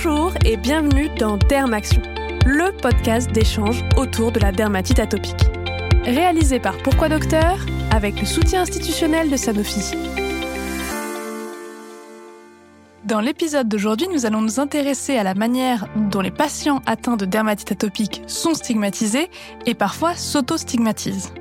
Bonjour et bienvenue dans Dermaction, le podcast d'échange autour de la dermatite atopique. Réalisé par Pourquoi Docteur avec le soutien institutionnel de Sanofi. Dans l'épisode d'aujourd'hui, nous allons nous intéresser à la manière dont les patients atteints de dermatite atopique sont stigmatisés et parfois s'auto-stigmatisent.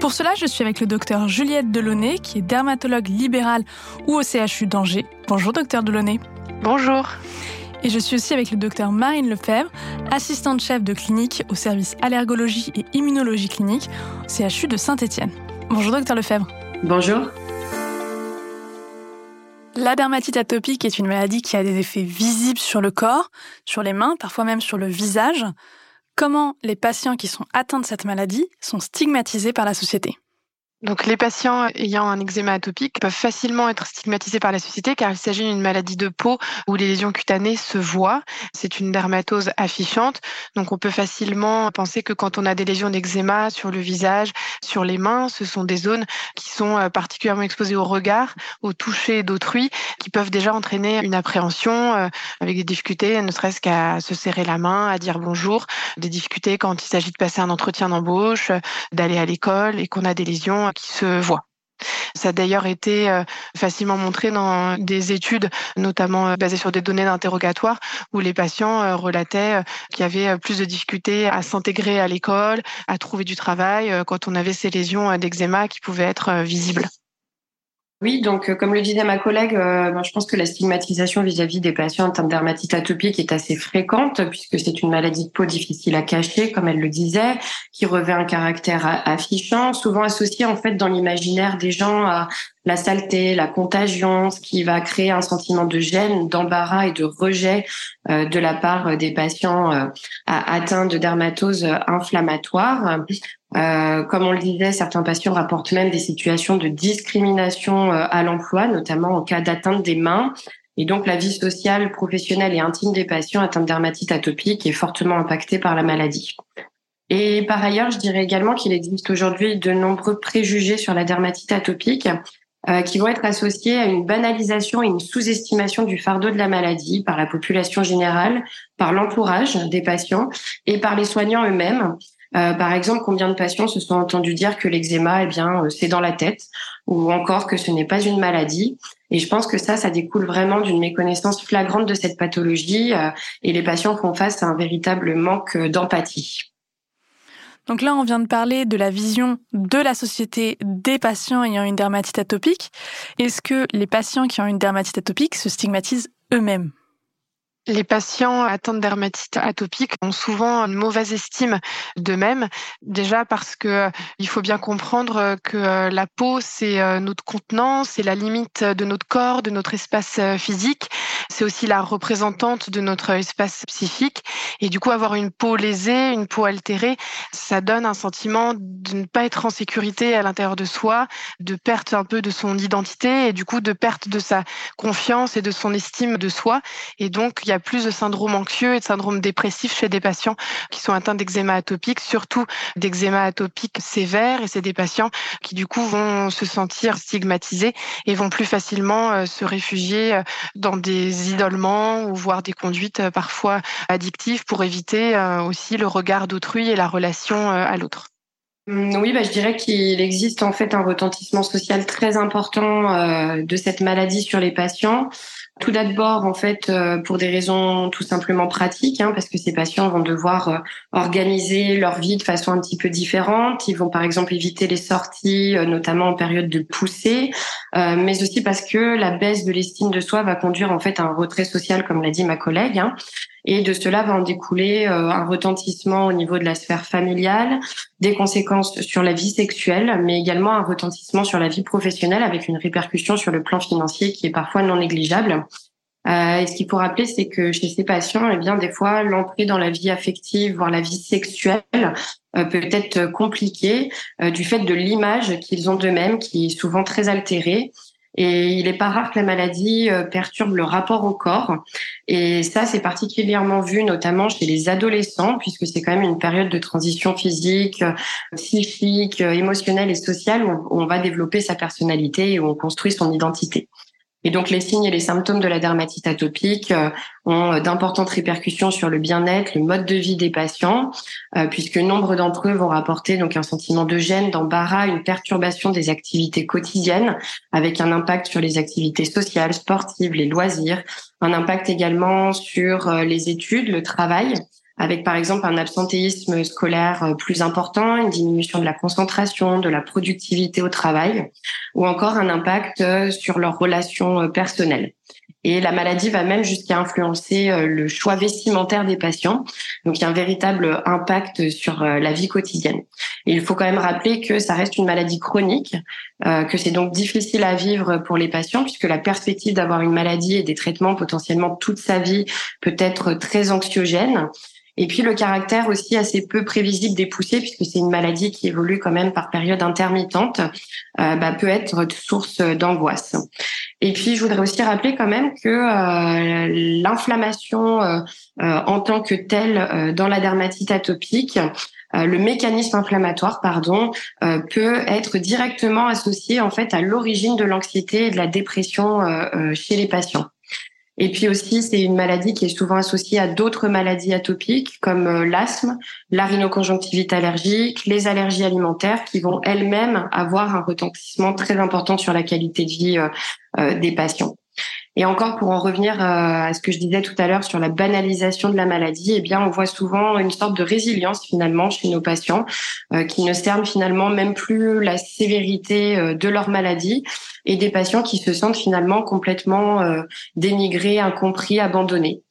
Pour cela, je suis avec le docteur Juliette Delaunay, qui est dermatologue libérale ou au CHU d'Angers. Bonjour docteur Delaunay. Bonjour. Et je suis aussi avec le docteur Marine Lefebvre, assistante chef de clinique au service allergologie et immunologie clinique au CHU de Saint-Étienne. Bonjour docteur Lefebvre. Bonjour. La dermatite atopique est une maladie qui a des effets visibles sur le corps, sur les mains, parfois même sur le visage comment les patients qui sont atteints de cette maladie sont stigmatisés par la société? Donc les patients ayant un eczéma atopique peuvent facilement être stigmatisés par la société car il s'agit d'une maladie de peau où les lésions cutanées se voient. C'est une dermatose affichante. Donc on peut facilement penser que quand on a des lésions d'eczéma sur le visage, sur les mains, ce sont des zones qui sont euh, particulièrement exposées au regard, au toucher d'autrui, qui peuvent déjà entraîner une appréhension euh, avec des difficultés, ne serait-ce qu'à se serrer la main, à dire bonjour, des difficultés quand il s'agit de passer un entretien d'embauche, d'aller à l'école et qu'on a des lésions qui se voient. Ça a d'ailleurs été euh, facilement montré dans des études, notamment euh, basées sur des données d'interrogatoire, où les patients euh, relataient qu'il y avait plus de difficultés à s'intégrer à l'école, à trouver du travail, quand on avait ces lésions d'eczéma qui pouvaient être visibles. Oui, donc euh, comme le disait ma collègue, euh, ben, je pense que la stigmatisation vis-à-vis des patients en dermatite atopique est assez fréquente puisque c'est une maladie de peau difficile à cacher, comme elle le disait, qui revêt un caractère affichant, souvent associé en fait dans l'imaginaire des gens à la saleté, la contagion, ce qui va créer un sentiment de gêne, d'embarras et de rejet euh, de la part des patients atteints de dermatose inflammatoire. Euh, comme on le disait, certains patients rapportent même des situations de discrimination euh, à l'emploi, notamment en cas d'atteinte des mains. Et donc, la vie sociale, professionnelle et intime des patients atteints de dermatite atopique est fortement impactée par la maladie. Et par ailleurs, je dirais également qu'il existe aujourd'hui de nombreux préjugés sur la dermatite atopique euh, qui vont être associés à une banalisation et une sous-estimation du fardeau de la maladie par la population générale, par l'entourage des patients et par les soignants eux-mêmes, euh, par exemple, combien de patients se sont entendus dire que l'eczéma, eh bien, euh, c'est dans la tête, ou encore que ce n'est pas une maladie. Et je pense que ça, ça découle vraiment d'une méconnaissance flagrante de cette pathologie, euh, et les patients font face à un véritable manque d'empathie. Donc là, on vient de parler de la vision de la société des patients ayant une dermatite atopique. Est-ce que les patients qui ont une dermatite atopique se stigmatisent eux-mêmes? Les patients atteints de dermatite atopique ont souvent une mauvaise estime d'eux-mêmes, déjà parce que euh, il faut bien comprendre que euh, la peau c'est euh, notre contenant, c'est la limite de notre corps, de notre espace physique, c'est aussi la représentante de notre espace psychique. Et du coup avoir une peau lésée, une peau altérée, ça donne un sentiment de ne pas être en sécurité à l'intérieur de soi, de perte un peu de son identité et du coup de perte de sa confiance et de son estime de soi. Et donc il y a plus de syndrome anxieux et de syndrome dépressif chez des patients qui sont atteints d'eczéma atopique, surtout d'eczéma atopique sévère. Et c'est des patients qui, du coup, vont se sentir stigmatisés et vont plus facilement euh, se réfugier euh, dans des isolements ou voir des conduites euh, parfois addictives pour éviter aussi le regard d'autrui et la relation à l'autre. Mmh, oui, bah, je dirais qu'il existe en fait un retentissement social très important de cette maladie sur les patients. Tout d'abord, en fait, euh, pour des raisons tout simplement pratiques, hein, parce que ces patients vont devoir euh, organiser leur vie de façon un petit peu différente. Ils vont, par exemple, éviter les sorties, euh, notamment en période de poussée, mais aussi parce que la baisse de l'estime de soi va conduire en fait à un retrait social, comme l'a dit ma collègue. Hein. Et de cela va en découler un retentissement au niveau de la sphère familiale, des conséquences sur la vie sexuelle, mais également un retentissement sur la vie professionnelle avec une répercussion sur le plan financier qui est parfois non négligeable. Euh, et ce qu'il faut rappeler, c'est que chez ces patients, eh bien, des fois, l'entrée dans la vie affective, voire la vie sexuelle, euh, peut être compliquée euh, du fait de l'image qu'ils ont d'eux-mêmes, qui est souvent très altérée. Et il n'est pas rare que la maladie euh, perturbe le rapport au corps. Et ça, c'est particulièrement vu notamment chez les adolescents, puisque c'est quand même une période de transition physique, psychique, émotionnelle et sociale où on va développer sa personnalité et où on construit son identité. Et donc les signes et les symptômes de la dermatite atopique euh, ont d'importantes répercussions sur le bien-être, le mode de vie des patients, euh, puisque nombre d'entre eux vont rapporter donc un sentiment de gêne, d'embarras, une perturbation des activités quotidiennes, avec un impact sur les activités sociales, sportives, les loisirs, un impact également sur euh, les études, le travail avec par exemple un absentéisme scolaire euh, plus important, une diminution de la concentration, de la productivité au travail, ou encore un impact euh, sur leurs relations euh, personnelles. Et la maladie va même jusqu'à influencer le choix vestimentaire des patients. Donc il y a un véritable impact sur la vie quotidienne. Il faut quand même rappeler que ça reste une maladie chronique, que c'est donc difficile à vivre pour les patients puisque la perspective d'avoir une maladie et des traitements potentiellement toute sa vie peut être très anxiogène. Et puis le caractère aussi assez peu prévisible des poussées, puisque c'est une maladie qui évolue quand même par période intermittente, euh, bah, peut être source d'angoisse. Et puis je voudrais aussi rappeler quand même que euh, l'inflammation euh, en tant que telle dans la dermatite atopique, le mécanisme inflammatoire, pardon, peut être directement associé en fait à l'origine de l'anxiété et de la dépression chez les patients. Et puis aussi, c'est une maladie qui est souvent associée à d'autres maladies atopiques comme euh, l'asthme, la rhinoconjonctivite allergique, les allergies alimentaires qui vont elles-mêmes avoir un retentissement très important sur la qualité de vie euh, euh, des patients. Et encore pour en revenir à ce que je disais tout à l'heure sur la banalisation de la maladie, eh bien on voit souvent une sorte de résilience finalement chez nos patients qui ne cernent finalement même plus la sévérité de leur maladie et des patients qui se sentent finalement complètement euh, dénigrés, incompris, abandonnés.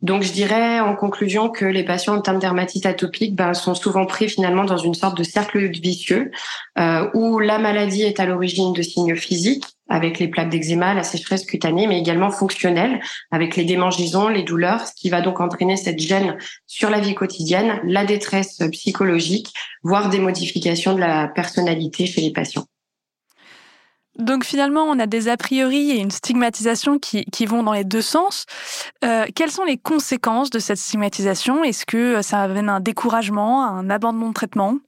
Donc je dirais en conclusion que les patients en termes dermatite atopique ben, sont souvent pris finalement dans une sorte de cercle vicieux euh, où la maladie est à l'origine de signes physiques avec les plaques d'eczéma, la sécheresse cutanée, mais également fonctionnels avec les démangeaisons, les douleurs, ce qui va donc entraîner cette gêne sur la vie quotidienne, la détresse psychologique, voire des modifications de la personnalité chez les patients. Donc finalement, on a des a priori et une stigmatisation qui, vont dans les deux sens. Euh, quelles sont les conséquences de cette stigmatisation? Est-ce que ça amène un découragement, un abandon de traitement?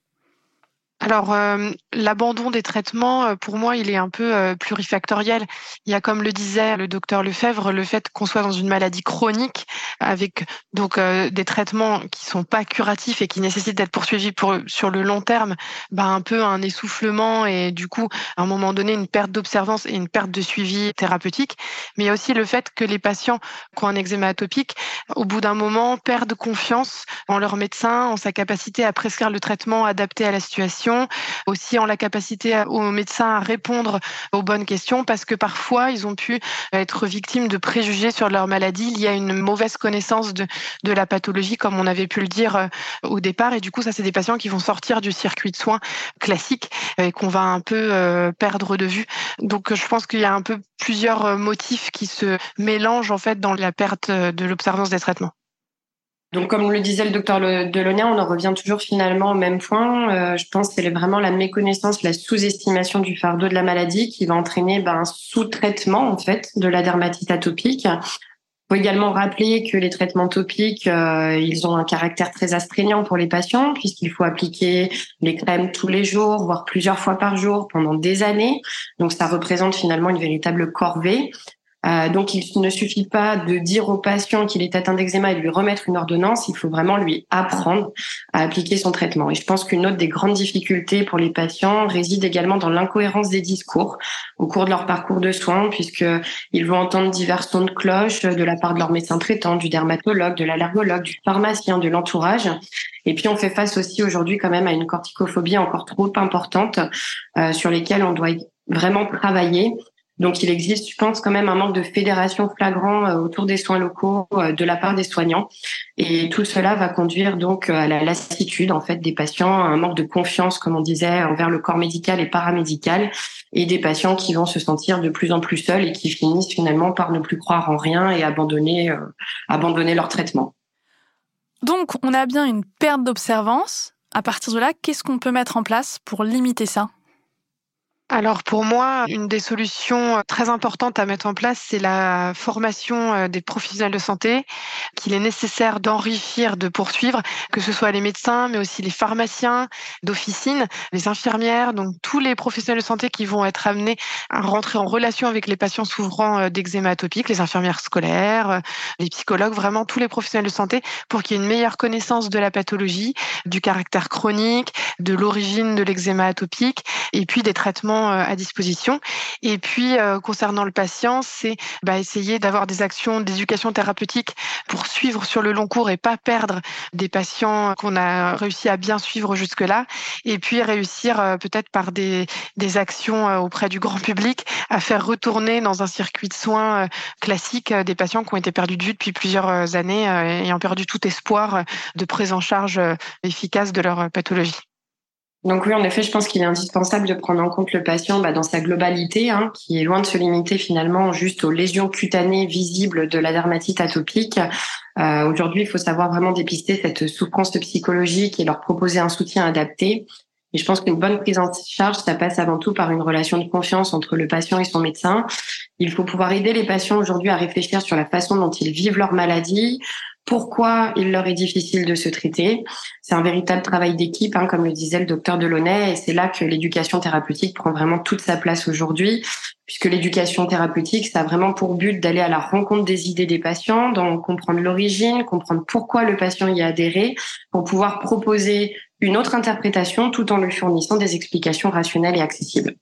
Alors, euh, l'abandon des traitements, euh, pour moi, il est un peu euh, plurifactoriel. Il y a, comme le disait le docteur Lefebvre, le fait qu'on soit dans une maladie chronique avec donc des traitements qui sont pas curatifs et qui nécessitent d'être poursuivis pour sur le long terme, bah, un peu un essoufflement et du coup, à un moment donné, une perte d'observance et une perte de suivi thérapeutique. Mais il y a aussi le fait que les patients qui ont un eczéma atopique, au bout d'un moment, perdent confiance en leur médecin, en sa capacité à prescrire le traitement adapté à la situation aussi en la capacité aux médecins à répondre aux bonnes questions, parce que parfois ils ont pu être victimes de préjugés sur leur maladie liés à une mauvaise connaissance de, de la pathologie, comme on avait pu le dire euh, au départ. Et du coup, ça, c'est des patients qui vont sortir du circuit de soins classique euh, et qu'on va un peu euh, perdre de vue. Donc, je pense qu'il y a un peu plusieurs motifs qui se mélangent en fait dans la perte de l'observance des traitements. Donc, comme le disait le docteur Delonia, on en revient toujours finalement au même point. Euh, je pense que c'est vraiment la méconnaissance, la sous-estimation du fardeau de la maladie qui va entraîner ben, un sous-traitement en fait de la dermatite atopique. Il faut également rappeler que les traitements topiques, euh, ils ont un caractère très astreignant pour les patients puisqu'il faut appliquer les crèmes tous les jours, voire plusieurs fois par jour pendant des années. Donc ça représente finalement une véritable corvée. Euh, donc, il ne suffit pas de dire au patient qu'il est atteint d'eczéma et de lui remettre une ordonnance. Il faut vraiment lui apprendre à appliquer son traitement. Et je pense qu'une autre des grandes difficultés pour les patients réside également dans l'incohérence des discours au cours de leur parcours de soins, puisqu'ils vont entendre divers sons de cloche de la part de leur médecin traitant, du dermatologue, de l'allergologue, du pharmacien, de l'entourage. Et puis, on fait face aussi aujourd'hui quand même à une corticophobie encore trop importante euh, sur lesquelles on doit vraiment travailler donc, il existe, je pense, quand même un manque de fédération flagrant euh, autour des soins locaux euh, de la part des soignants. Et tout cela va conduire donc à la lassitude, en fait, des patients, à un manque de confiance, comme on disait, envers le corps médical et paramédical, et des patients qui vont se sentir de plus en plus seuls et qui finissent finalement par ne plus croire en rien et abandonner, euh, abandonner leur traitement. Donc, on a bien une perte d'observance. À partir de là, qu'est-ce qu'on peut mettre en place pour limiter ça? Alors pour moi, une des solutions euh, très importantes à mettre en place, c'est la formation euh, des professionnels de santé, qu'il est nécessaire d'enrichir, de poursuivre, que ce soit les médecins, mais aussi les pharmaciens d'officine, les infirmières, donc tous les professionnels de santé qui vont être amenés à rentrer en relation avec les patients souffrant euh, d'eczéma atopique, les infirmières scolaires, les psychologues, vraiment tous les professionnels de santé, pour qu'il y ait une meilleure connaissance de la pathologie, du caractère chronique, de l'origine de l'eczéma atopique, et puis des traitements euh, à disposition. Et puis, euh, concernant le patient, c'est bah, essayer d'avoir des actions d'éducation thérapeutique pour suivre sur le long cours et pas perdre des patients qu'on a réussi à bien suivre jusque-là. Et puis, réussir euh, peut-être par des, des actions auprès du grand public à faire retourner dans un circuit de soins classique des patients qui ont été perdus de vue depuis plusieurs années, ayant perdu tout espoir de prise en charge efficace de leur pathologie. Donc oui, en effet, je pense qu'il est indispensable de prendre en compte le patient bah, dans sa globalité, hein, qui est loin de se limiter finalement juste aux lésions cutanées visibles de la dermatite atopique. Euh, Aujourd'hui, il faut savoir vraiment dépister cette souffrance psychologique et leur proposer un soutien adapté. Et je pense qu'une bonne prise en charge, ça passe avant tout par une relation de confiance entre le patient et son médecin. Il faut pouvoir aider les patients aujourd'hui à réfléchir sur la façon dont ils vivent leur maladie, pourquoi il leur est difficile de se traiter. C'est un véritable travail d'équipe, hein, comme le disait le docteur Delaunay, et c'est là que l'éducation thérapeutique prend vraiment toute sa place aujourd'hui, puisque l'éducation thérapeutique, ça a vraiment pour but d'aller à la rencontre des idées des patients, d'en comprendre l'origine, comprendre pourquoi le patient y a adhéré, pour pouvoir proposer une autre interprétation tout en lui fournissant des explications rationnelles et accessibles.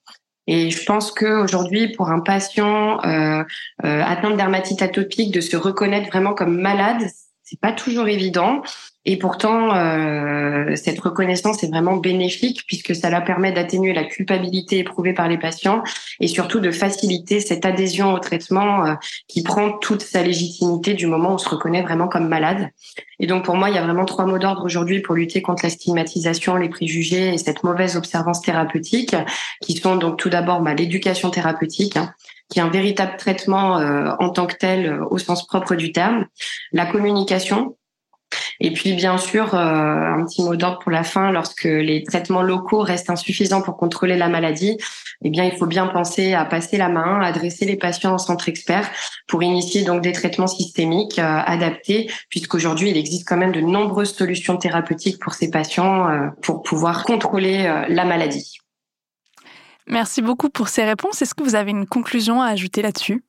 Et je pense qu'aujourd'hui, pour un patient euh, euh, atteint de dermatite atopique, de se reconnaître vraiment comme malade, c'est pas toujours évident. Et pourtant, euh, cette reconnaissance est vraiment bénéfique puisque ça leur permet d'atténuer la culpabilité éprouvée par les patients et surtout de faciliter cette adhésion au traitement euh, qui prend toute sa légitimité du moment où on se reconnaît vraiment comme malade. Et donc pour moi, il y a vraiment trois mots d'ordre aujourd'hui pour lutter contre la stigmatisation, les préjugés et cette mauvaise observance thérapeutique, qui sont donc tout d'abord bah, l'éducation thérapeutique. Hein, qui est un véritable traitement euh, en tant que tel au sens propre du terme, la communication, et puis bien sûr, euh, un petit mot d'ordre pour la fin, lorsque les traitements locaux restent insuffisants pour contrôler la maladie, eh bien il faut bien penser à passer la main, à adresser les patients en centre expert pour initier donc des traitements systémiques adaptés, puisqu'aujourd'hui il existe quand même de nombreuses solutions thérapeutiques pour ces patients pour pouvoir contrôler la maladie. Merci beaucoup pour ces réponses. Est-ce que vous avez une conclusion à ajouter là-dessus?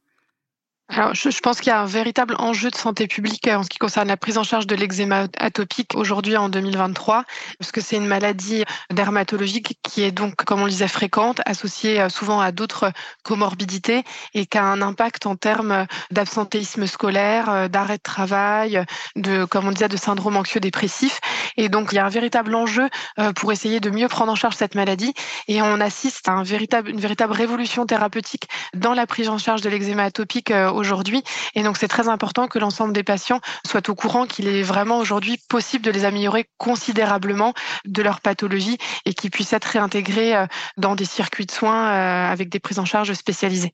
Alors, je, pense qu'il y a un véritable enjeu de santé publique euh, en ce qui concerne la prise en charge de l'eczéma atopique aujourd'hui en 2023, parce que c'est une maladie dermatologique qui est donc, comme on le disait, fréquente, associée euh, souvent à d'autres comorbidités et qui a un impact en termes d'absentéisme scolaire, euh, d'arrêt de travail, de, comme on disait, de syndrome anxieux dépressif. Et donc, il y a un véritable enjeu pour essayer de mieux prendre en charge cette maladie. Et on assiste à une véritable révolution thérapeutique dans la prise en charge de l'eczéma atopique aujourd'hui. Et donc, c'est très important que l'ensemble des patients soient au courant qu'il est vraiment aujourd'hui possible de les améliorer considérablement de leur pathologie et qu'ils puissent être réintégrés euh, dans des circuits de soins euh, avec des prises en charge spécialisées.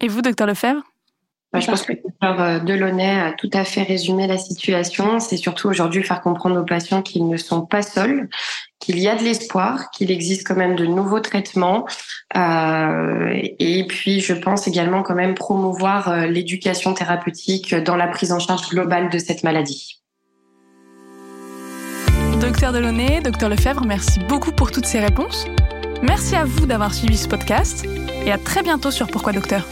Et vous, docteur Lefebvre? Bah, je pense que le docteur euh, Delaunay a tout à fait résumé la situation. C'est surtout aujourd'hui faire comprendre aux patients qu'ils ne sont pas seuls, qu'il y a de l'espoir, qu'il existe quand même de nouveaux traitements. Euh, et puis, je pense également quand même promouvoir euh, l'éducation thérapeutique dans la prise en charge globale de cette maladie. Docteur Delaunay, docteur Lefebvre, merci beaucoup pour toutes ces réponses. Merci à vous d'avoir suivi ce podcast et à très bientôt sur Pourquoi Docteur?